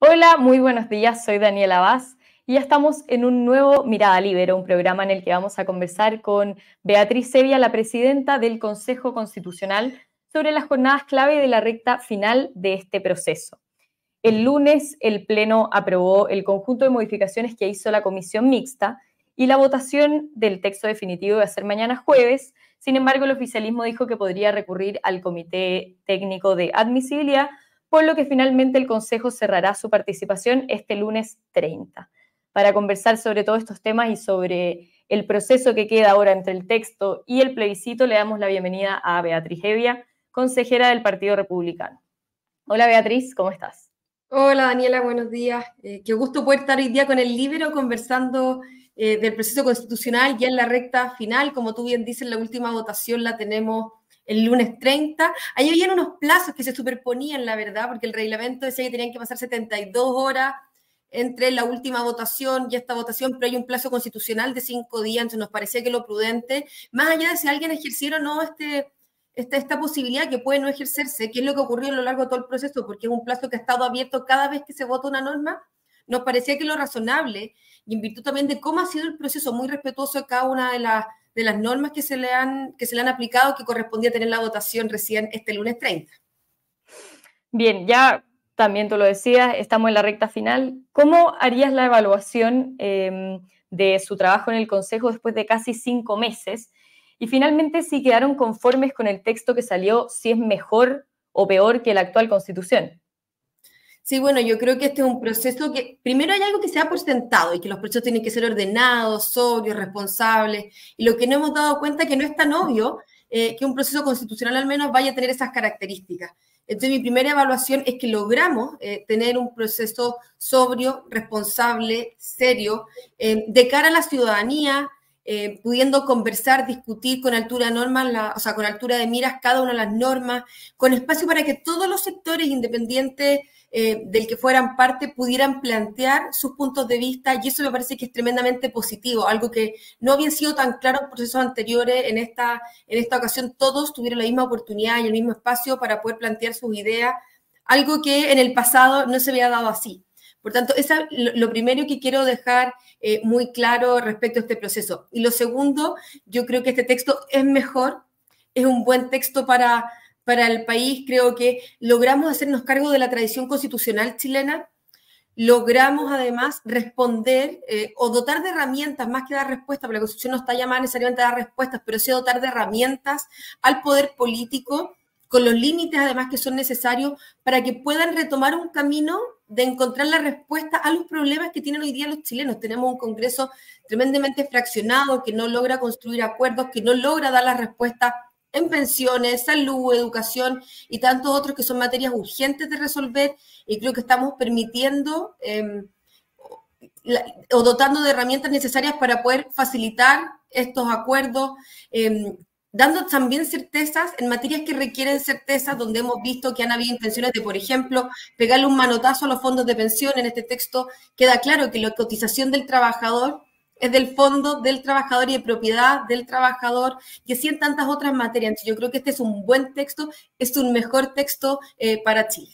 Hola, muy buenos días, soy Daniela Vaz y ya estamos en un nuevo Mirada Libero, un programa en el que vamos a conversar con Beatriz Sevilla, la presidenta del Consejo Constitucional, sobre las jornadas clave de la recta final de este proceso. El lunes el Pleno aprobó el conjunto de modificaciones que hizo la Comisión Mixta y la votación del texto definitivo va a ser mañana jueves. Sin embargo, el oficialismo dijo que podría recurrir al Comité Técnico de Admisibilidad por lo que finalmente el Consejo cerrará su participación este lunes 30. Para conversar sobre todos estos temas y sobre el proceso que queda ahora entre el texto y el plebiscito, le damos la bienvenida a Beatriz Evia, consejera del Partido Republicano. Hola Beatriz, ¿cómo estás? Hola Daniela, buenos días. Eh, qué gusto poder estar hoy día con el Libero conversando eh, del proceso constitucional ya en la recta final. Como tú bien dices, la última votación la tenemos el lunes 30. Ahí habían unos plazos que se superponían, la verdad, porque el reglamento decía que tenían que pasar 72 horas entre la última votación y esta votación, pero hay un plazo constitucional de cinco días, entonces nos parecía que lo prudente, más allá de si alguien ejerciera o no este, esta, esta posibilidad que puede no ejercerse, que es lo que ocurrió a lo largo de todo el proceso, porque es un plazo que ha estado abierto cada vez que se vota una norma, nos parecía que lo razonable, y en virtud también de cómo ha sido el proceso muy respetuoso de cada una de las de las normas que se le han, que se le han aplicado que correspondía tener la votación recién este lunes 30. Bien, ya también tú lo decías, estamos en la recta final. ¿Cómo harías la evaluación em, de su trabajo en el Consejo después de casi cinco meses? Y finalmente, si quedaron conformes con el texto que salió, si es mejor o peor que la actual Constitución. Sí, bueno, yo creo que este es un proceso que, primero hay algo que se ha por sentado y que los procesos tienen que ser ordenados, sobrios, responsables, y lo que no hemos dado cuenta es que no es tan obvio eh, que un proceso constitucional al menos vaya a tener esas características. Entonces, mi primera evaluación es que logramos eh, tener un proceso sobrio, responsable, serio, eh, de cara a la ciudadanía, pudiendo conversar, discutir con altura de normas, o sea, con altura de miras cada una de las normas, con espacio para que todos los sectores independientes eh, del que fueran parte pudieran plantear sus puntos de vista y eso me parece que es tremendamente positivo, algo que no había sido tan claro en procesos anteriores. En esta, en esta ocasión todos tuvieron la misma oportunidad y el mismo espacio para poder plantear sus ideas, algo que en el pasado no se había dado así. Por tanto, eso es lo, primero que quiero dejar eh, muy claro respecto a este proceso. Y lo segundo, yo creo que este texto es mejor, es un buen texto para, para el país, creo que logramos hacernos cargo de la tradición constitucional chilena, logramos además responder eh, o dotar de herramientas, más que dar respuestas, porque la Constitución no está llamada necesariamente a dar respuestas, pero sí dotar de herramientas al poder político con los límites además que son necesarios para que puedan retomar un camino de encontrar la respuesta a los problemas que tienen hoy día los chilenos. Tenemos un Congreso tremendamente fraccionado que no logra construir acuerdos, que no logra dar la respuesta en pensiones, salud, educación y tantos otros que son materias urgentes de resolver y creo que estamos permitiendo em, o dotando de herramientas necesarias para poder facilitar estos acuerdos, em, dando también certezas en materias que requieren certezas, donde hemos visto que han habido intenciones de, por ejemplo, pegarle un manotazo a los fondos de pensión. En este texto queda claro que la cotización del trabajador es del fondo del trabajador y de propiedad del trabajador, y así en tantas otras materias. yo creo que este es un buen texto, es un mejor texto eh, para Chile.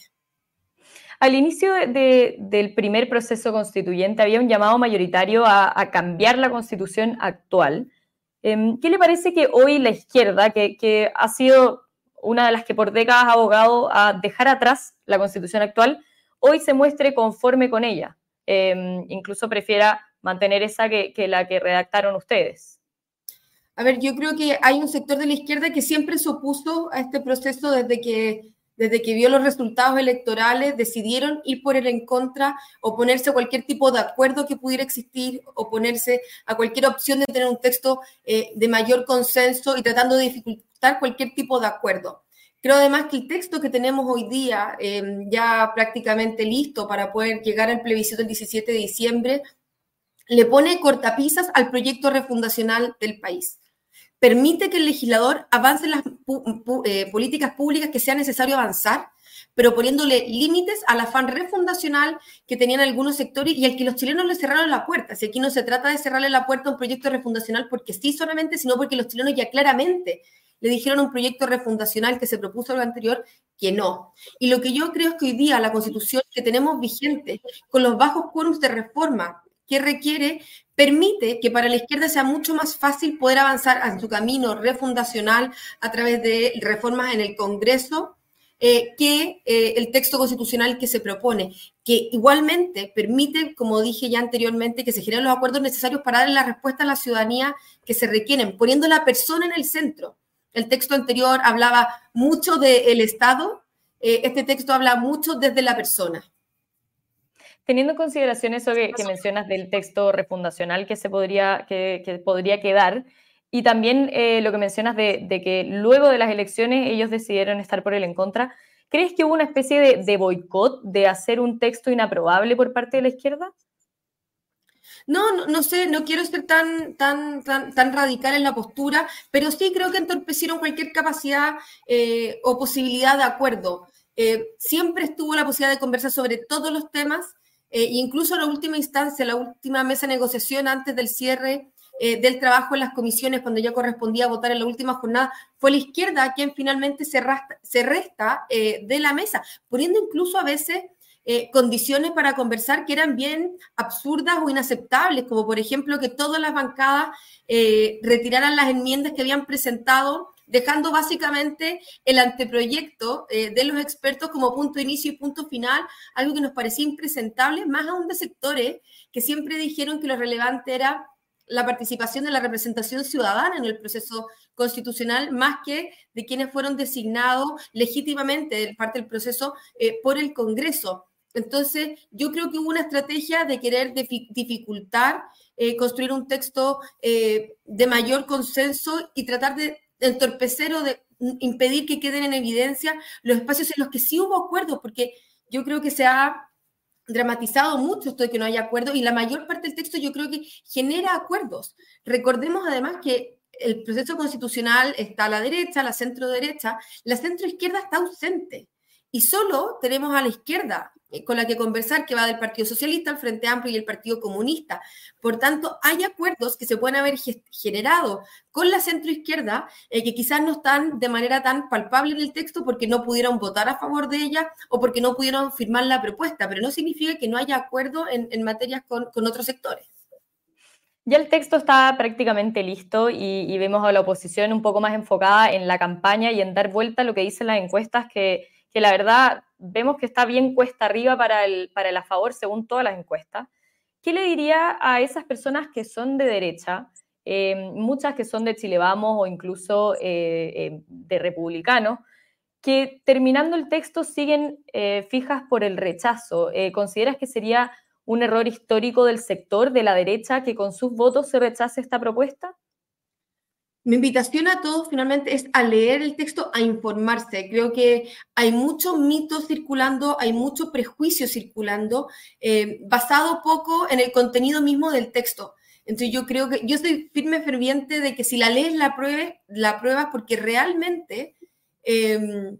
Al inicio del primer proceso constituyente había un llamado mayoritario a, cambiar la constitución actual. Em, ¿Qué le parece que hoy la izquierda, que, que, ha sido una de las que por décadas ha abogado a dejar atrás la constitución actual, hoy se muestre conforme con ella? Em, incluso prefiera mantener esa que, la que redactaron ustedes. A ver, yo creo que hay un sector de la izquierda que siempre se opuso a este proceso desde que, desde que vio los resultados electorales, decidieron ir por el en contra, oponerse a cualquier tipo de acuerdo que pudiera existir, oponerse a cualquier opción de tener un texto eh, de mayor consenso y tratando de dificultar cualquier tipo de acuerdo. Creo además que el texto que tenemos hoy día, eh, ya prácticamente listo para poder llegar al plebiscito el 17 de diciembre, le pone cortapisas al proyecto refundacional del país. permite que el legislador avance las eh, políticas públicas que sea necesario avanzar, pero poniéndole límites al afán refundacional que tenían algunos sectores y al que los chilenos le cerraron la puerta. Si aquí no se trata de cerrarle la puerta a un proyecto refundacional porque sí solamente, sino porque los chilenos ya claramente le dijeron un proyecto refundacional que se propuso lo anterior que no. Y lo que yo creo es que hoy día la constitución que tenemos vigente, con los bajos quórums de reforma que requiere, permite que para la izquierda sea mucho más fácil poder avanzar en su camino refundacional a través de reformas en el Congreso eh, que eh, el texto constitucional que se propone, que igualmente permite, como dije ya anteriormente, que se generen los acuerdos necesarios para darle la respuesta a la ciudadanía que se requieren, poniendo la persona en el centro. El texto anterior hablaba mucho del Estado, eh, este texto habla mucho desde la persona. Teniendo en consideración eso que, mencionas del texto refundacional que se podría, que, podría quedar, y también eh, lo que mencionas de, que luego de las elecciones ellos decidieron estar por el en contra, ¿crees que hubo una especie de, de boicot de hacer un texto inaprobable por parte de la izquierda? No, no, sé, no quiero ser tan, tan, tan, radical en la postura, pero sí creo que entorpecieron cualquier capacidad eh, o posibilidad de acuerdo. Eh, siempre estuvo la posibilidad de conversar sobre todos los temas, eh, incluso la última instancia, la última mesa de negociación antes del cierre del trabajo en las comisiones, cuando ya correspondía votar en la última jornada, fue la izquierda quien finalmente se, resta de la mesa, poniendo incluso a veces eh, condiciones para conversar que eran bien absurdas o inaceptables, como por ejemplo que todas las bancadas eh, retiraran las enmiendas que habían presentado, dejando básicamente el anteproyecto eh, de los expertos como punto de inicio y punto final, algo que nos parecía impresentable, más aún de sectores que siempre dijeron que lo relevante era la participación de la representación ciudadana en el proceso constitucional, más que de quienes fueron designados legítimamente parte del proceso por el Congreso. Entonces, yo creo que hubo una estrategia de querer dificultar eh, construir un texto eh, de mayor consenso y tratar de entorpecer o de impedir que queden en evidencia los espacios en los que sí hubo acuerdo, porque yo creo que se ha dramatizado mucho esto de que no haya acuerdo y la mayor parte del texto yo creo que genera acuerdos. Recordemos además que el proceso constitucional está a la derecha, a la centro derecha, la centro izquierda está ausente y solo tenemos a la izquierda eh, con la que conversar, que va del Partido Socialista, el Frente Amplio y el Partido Comunista. Por tanto, hay acuerdos que se pueden haber generado con la centroizquierda eh, que quizás no están de manera tan palpable en el texto porque no pudieron votar a favor de ella o porque no pudieron firmar la propuesta, pero no significa que no haya acuerdo en, materias con, otros sectores. Ya el texto está prácticamente listo y, vemos a la oposición un poco más enfocada en la campaña y en dar vuelta a lo que dicen las encuestas que, que la verdad vemos que está bien cuesta arriba para el, para el a favor según todas las encuestas. ¿Qué le diría a esas personas que son de derecha, eh, muchas que son de Chile Vamos o incluso eh, eh, de republicanos, que terminando el texto siguen fijas por el rechazo? ¿Consideras que sería un error histórico del sector de la derecha que con sus votos se rechace esta propuesta? Mi invitación a todos finalmente es a leer el texto, a informarse. Creo que hay muchos mitos circulando, hay mucho prejuicio circulando, eh, basado poco en el contenido mismo del texto. Entonces yo creo que yo soy firme ferviente de que si la lees, la pruebes, la pruebas porque realmente em,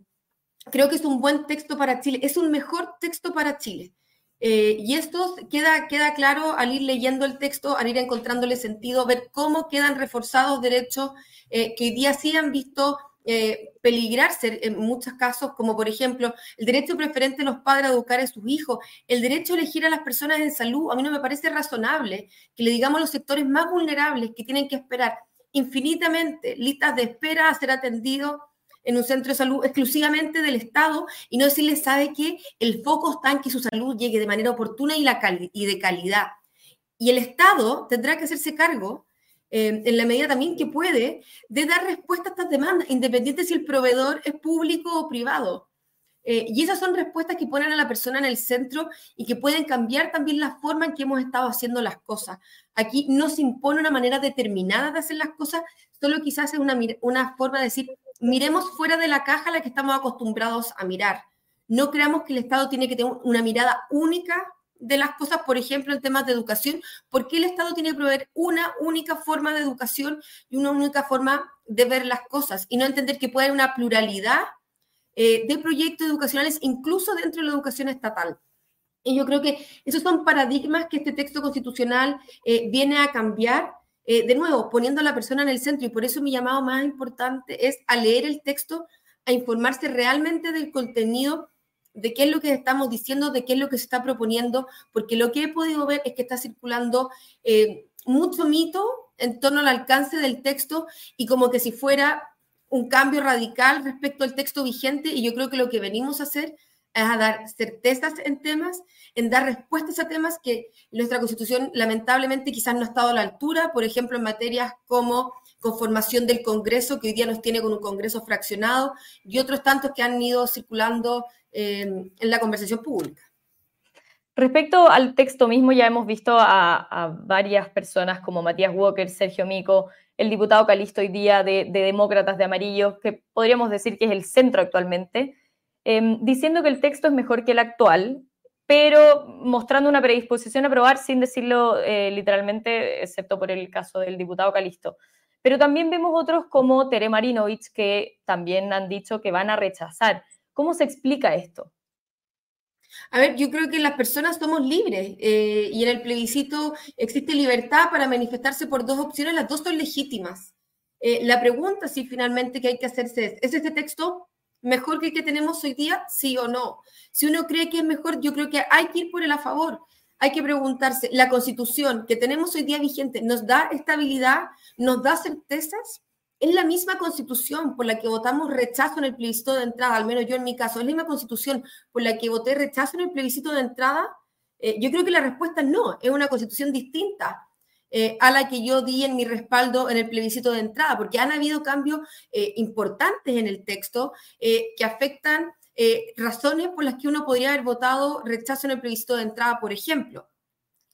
creo que es un buen texto para Chile, es un mejor texto para Chile. Eh, y esto queda, queda claro al ir leyendo el texto, al ir encontrándole sentido, ver cómo quedan reforzados derechos eh, que hoy día sí han visto eh, peligrarse en muchos casos, como por ejemplo el derecho preferente de los padres a educar a sus hijos, el derecho a elegir a las personas en salud. A mí no me parece razonable que le digamos a los sectores más vulnerables que tienen que esperar infinitamente listas de espera a ser atendidos en un centro de salud exclusivamente del Estado y no decirles, sabe que el foco está en que su salud llegue de manera oportuna y, la y de calidad. Y el Estado tendrá que hacerse cargo, eh, en la medida también que puede, de dar respuesta a estas demandas, independiente si el proveedor es público o privado. Eh, y esas son respuestas que ponen a la persona en el centro y que pueden cambiar también la forma en que hemos estado haciendo las cosas. Aquí no se impone una manera determinada de hacer las cosas, solo quizás es una, una forma de decir, miremos fuera de la caja a la que estamos acostumbrados a mirar. No creamos que el Estado tiene que tener una mirada única de las cosas, por ejemplo, en temas de educación, ¿por qué el Estado tiene que proveer una única forma de educación y una única forma de ver las cosas y no entender que puede haber una pluralidad eh, de proyectos educacionales incluso dentro de la educación estatal? Y yo creo que esos son paradigmas que este texto constitucional eh, viene a cambiar. Eh, de nuevo, poniendo a la persona en el centro, y por eso mi llamado más importante es a leer el texto, a informarse realmente del contenido de qué es lo que estamos diciendo, de qué es lo que se está proponiendo, porque lo que he podido ver es que está circulando eh, mucho mito en torno al alcance del texto y como que si fuera un cambio radical respecto al texto vigente y yo creo que lo que venimos a hacer a dar certezas en temas, en dar respuestas a temas que nuestra constitución lamentablemente quizás no ha estado a la altura, por ejemplo, en materias como conformación del Congreso, que hoy día nos tiene con un Congreso fraccionado, y otros tantos que han ido circulando en la conversación pública. Respecto al texto mismo, ya hemos visto a, varias personas como Matías Walker, Sergio Mico, el diputado Calisto hoy día de, Demócratas de Amarillo, que podríamos decir que es el centro actualmente, em, diciendo que el texto es mejor que el actual, pero mostrando una predisposición a aprobar sin decirlo eh, literalmente, excepto por el caso del diputado Calisto. Pero también vemos otros como Tere Marinovich que también han dicho que van a rechazar. ¿Cómo se explica esto? A ver, yo creo que las personas somos libres eh, y en el plebiscito existe libertad para manifestarse por dos opciones, las dos son legítimas. Eh, la pregunta, si finalmente que hay que hacerse es, ¿es este texto mejor que el que tenemos hoy día? Sí o no. Si uno cree que es mejor, yo creo que hay que ir por el a favor. Hay que preguntarse, ¿la constitución que tenemos hoy día vigente nos da estabilidad, nos da certezas? es la misma constitución por la que votamos rechazo en el plebiscito de entrada, al menos yo en mi caso, es la misma constitución por la que voté rechazo en el plebiscito de entrada. Eh, yo creo que la respuesta es no, es una constitución distinta eh, a la que yo di en mi respaldo en el plebiscito de entrada, porque han habido cambios eh, importantes en el texto que afectan razones por las que uno podría haber votado rechazo en el plebiscito de entrada, por ejemplo.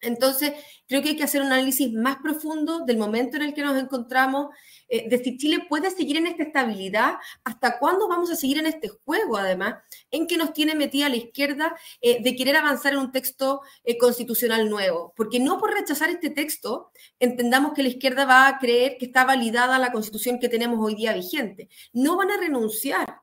Entonces, creo que hay que hacer un análisis más profundo del momento en el que nos encontramos, eh, de si Chile puede seguir en esta estabilidad, hasta cuándo vamos a seguir en este juego, además, en que nos tiene metida la izquierda eh, de querer avanzar en un texto eh, constitucional nuevo. Porque no por rechazar este texto entendamos que la izquierda va a creer que está validada la constitución que tenemos hoy día vigente. No van a renunciar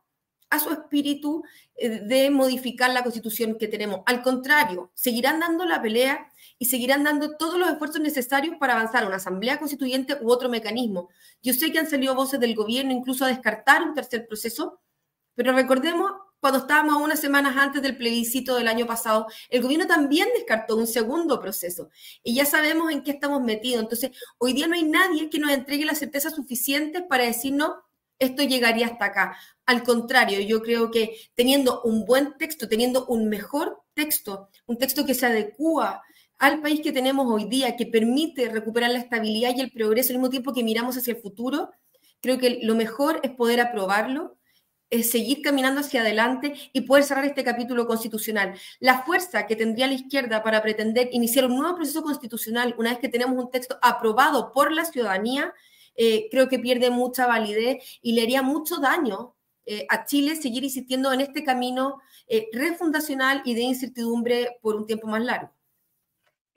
a su espíritu de modificar la constitución que tenemos. Al contrario, seguirán dando la pelea y seguirán dando todos los esfuerzos necesarios para avanzar a una asamblea constituyente u otro mecanismo. Yo sé que han salido voces del gobierno incluso a descartar un tercer proceso, pero recordemos cuando estábamos unas semanas antes del plebiscito del año pasado, el gobierno también descartó un segundo proceso y ya sabemos en qué estamos metidos. Entonces, hoy día no hay nadie que nos entregue la certeza suficiente para decirnos esto llegaría hasta acá. Al contrario, yo creo que teniendo un buen texto, teniendo un mejor texto, un texto que se adecua al país que tenemos hoy día, que permite recuperar la estabilidad y el progreso al mismo tiempo que miramos hacia el futuro, creo que lo mejor es poder aprobarlo, es seguir caminando hacia adelante y poder cerrar este capítulo constitucional. La fuerza que tendría la izquierda para pretender iniciar un nuevo proceso constitucional una vez que tenemos un texto aprobado por la ciudadanía, eh, creo que pierde mucha validez y le haría mucho daño eh, a Chile seguir insistiendo en este camino eh, refundacional y de incertidumbre por un tiempo más largo.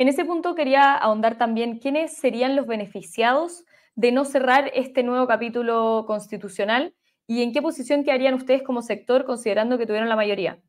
En ese punto quería ahondar también quiénes serían los beneficiados de no cerrar este nuevo capítulo constitucional y en qué posición quedarían ustedes como sector considerando que tuvieron la mayoría.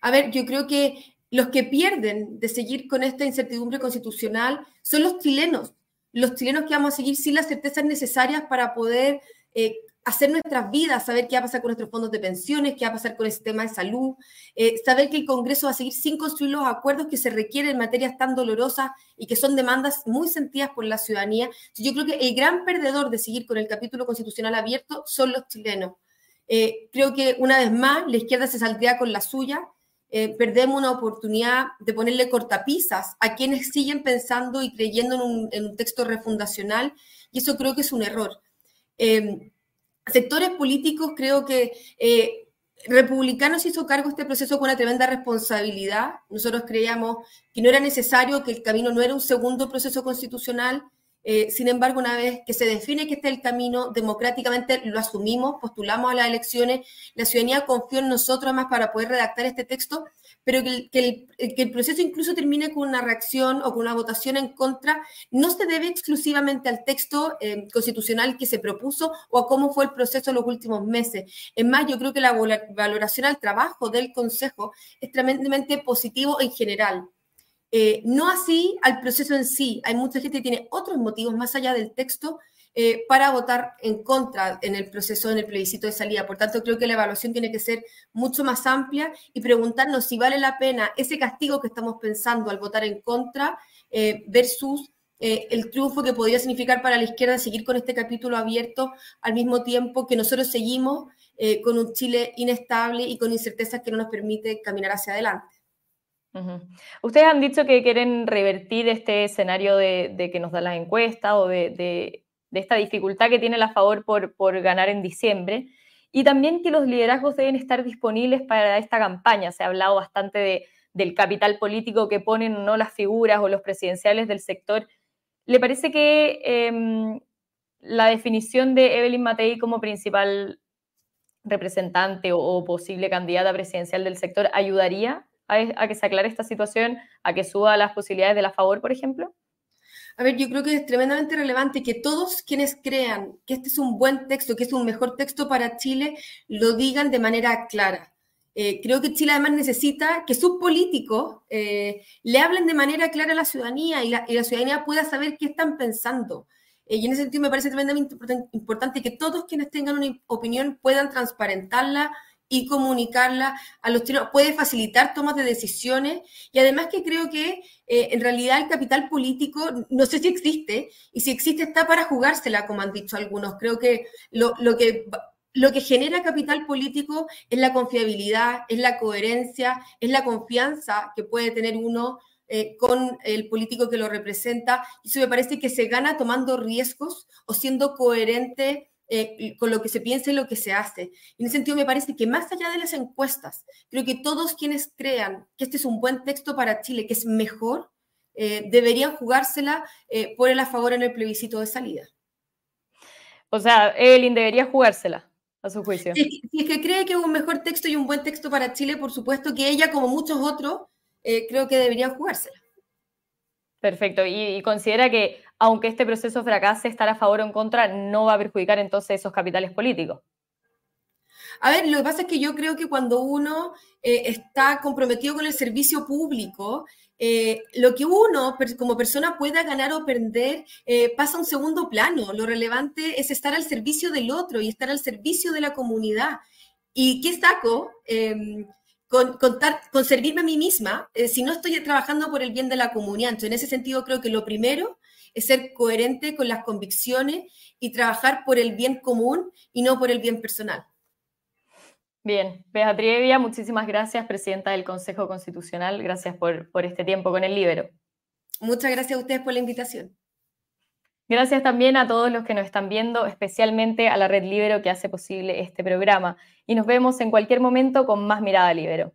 A ver, yo creo que los que pierden de seguir con esta incertidumbre constitucional son los chilenos, los chilenos que vamos a seguir sin las certezas necesarias para poder eh, hacer nuestras vidas, saber qué va a pasar con nuestros fondos de pensiones, qué va a pasar con el sistema de salud, eh, saber que el Congreso va a seguir sin construir los acuerdos que se requieren en materias tan dolorosas y que son demandas muy sentidas por la ciudadanía. Yo creo que el gran perdedor de seguir con el capítulo constitucional abierto son los chilenos. Eh, creo que una vez más la izquierda se saldría con la suya. Eh, perdemos una oportunidad de ponerle cortapisas a quienes siguen pensando y creyendo en un, en un texto refundacional y eso creo que es un error sectores políticos creo que eh, Republicanos hizo cargo de este proceso con una tremenda responsabilidad. Nosotros creíamos que no era necesario, que el camino no era un segundo proceso constitucional. Eh, sin embargo, una vez que se define que este es el camino, democráticamente lo asumimos, postulamos a las elecciones, la ciudadanía confió en nosotros más para poder redactar este texto, pero que el, proceso incluso termine con una reacción o con una votación en contra, no se debe exclusivamente al texto eh, constitucional que se propuso o a cómo fue el proceso en los últimos meses. Es más, yo creo que la valoración al trabajo del Consejo es tremendamente positivo en general. Eh, no así al proceso en sí. Hay mucha gente que tiene otros motivos más allá del texto eh, para votar en contra en el proceso, en el plebiscito de salida. Por tanto, creo que la evaluación tiene que ser mucho más amplia y preguntarnos si vale la pena ese castigo que estamos pensando al votar en contra eh, versus el triunfo que podría significar para la izquierda seguir con este capítulo abierto al mismo tiempo que nosotros seguimos con un Chile inestable y con incertezas que no nos permite caminar hacia adelante. Ustedes han dicho que quieren revertir este escenario de, que nos da la encuesta o de, esta dificultad que tiene la favor por, ganar en diciembre y también que los liderazgos deben estar disponibles para esta campaña. Se ha hablado bastante del capital político que ponen no las figuras o los presidenciales del sector. ¿Le parece que em, la definición de Evelyn Matei como principal representante o posible candidata presidencial del sector ayudaría a, que se aclare esta situación, a que suba las posibilidades de la favor, por ejemplo? A ver, yo creo que es tremendamente relevante que todos quienes crean que este es un buen texto, que es un mejor texto para Chile, lo digan de manera clara. Eh, creo que Chile además necesita que sus políticos eh, le hablen de manera clara a la ciudadanía y la, ciudadanía pueda saber qué están pensando. Eh, y en ese sentido me parece tremendamente importante que todos quienes tengan una opinión puedan transparentarla y comunicarla a los chilenos, puede facilitar tomas de decisiones y además que creo que eh, en realidad el capital político, no sé si existe, y si existe está para jugársela, como han dicho algunos. Creo que lo, que lo que genera capital político es la confiabilidad, es la coherencia, es la confianza que puede tener uno eh, con el político que lo representa. Y eso me parece que se gana tomando riesgos o siendo coherente eh, con lo que se piensa y lo que se hace. en ese sentido, me parece que más allá de las encuestas, creo que todos quienes crean que este es un buen texto para Chile, que es mejor, eh, deberían jugársela eh, por el a favor en el plebiscito de salida. O sea, Evelyn debería jugársela, a su juicio. Si, es que cree que es un mejor texto y un buen texto para Chile, por supuesto que ella, como muchos otros, creo que deberían jugársela. Perfecto. y considera que aunque este proceso fracase, estar a favor o en contra no va a perjudicar entonces esos capitales políticos. A ver, lo que pasa es que yo creo que cuando uno eh, está comprometido con el servicio público, eh, lo que uno como persona pueda ganar o perder eh, pasa a un segundo plano. Lo relevante es estar al servicio del otro y estar al servicio de la comunidad. ¿Y qué saco? Em, con, con, servirme a mí misma si no estoy trabajando por el bien de la comunidad. Entonces, en ese sentido, creo que lo primero es ser coherente con las convicciones y trabajar por el bien común y no por el bien personal. Bien, Beatriz Evia, muchísimas gracias, presidenta del Consejo Constitucional. Gracias por, por este tiempo con el Libero. Muchas gracias a ustedes por la invitación. Gracias también a todos los que nos están viendo, especialmente a la Red Libero que hace posible este programa. Y nos vemos en cualquier momento con más Mirada Libero.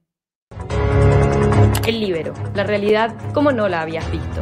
El Libero, la realidad como no la habías visto.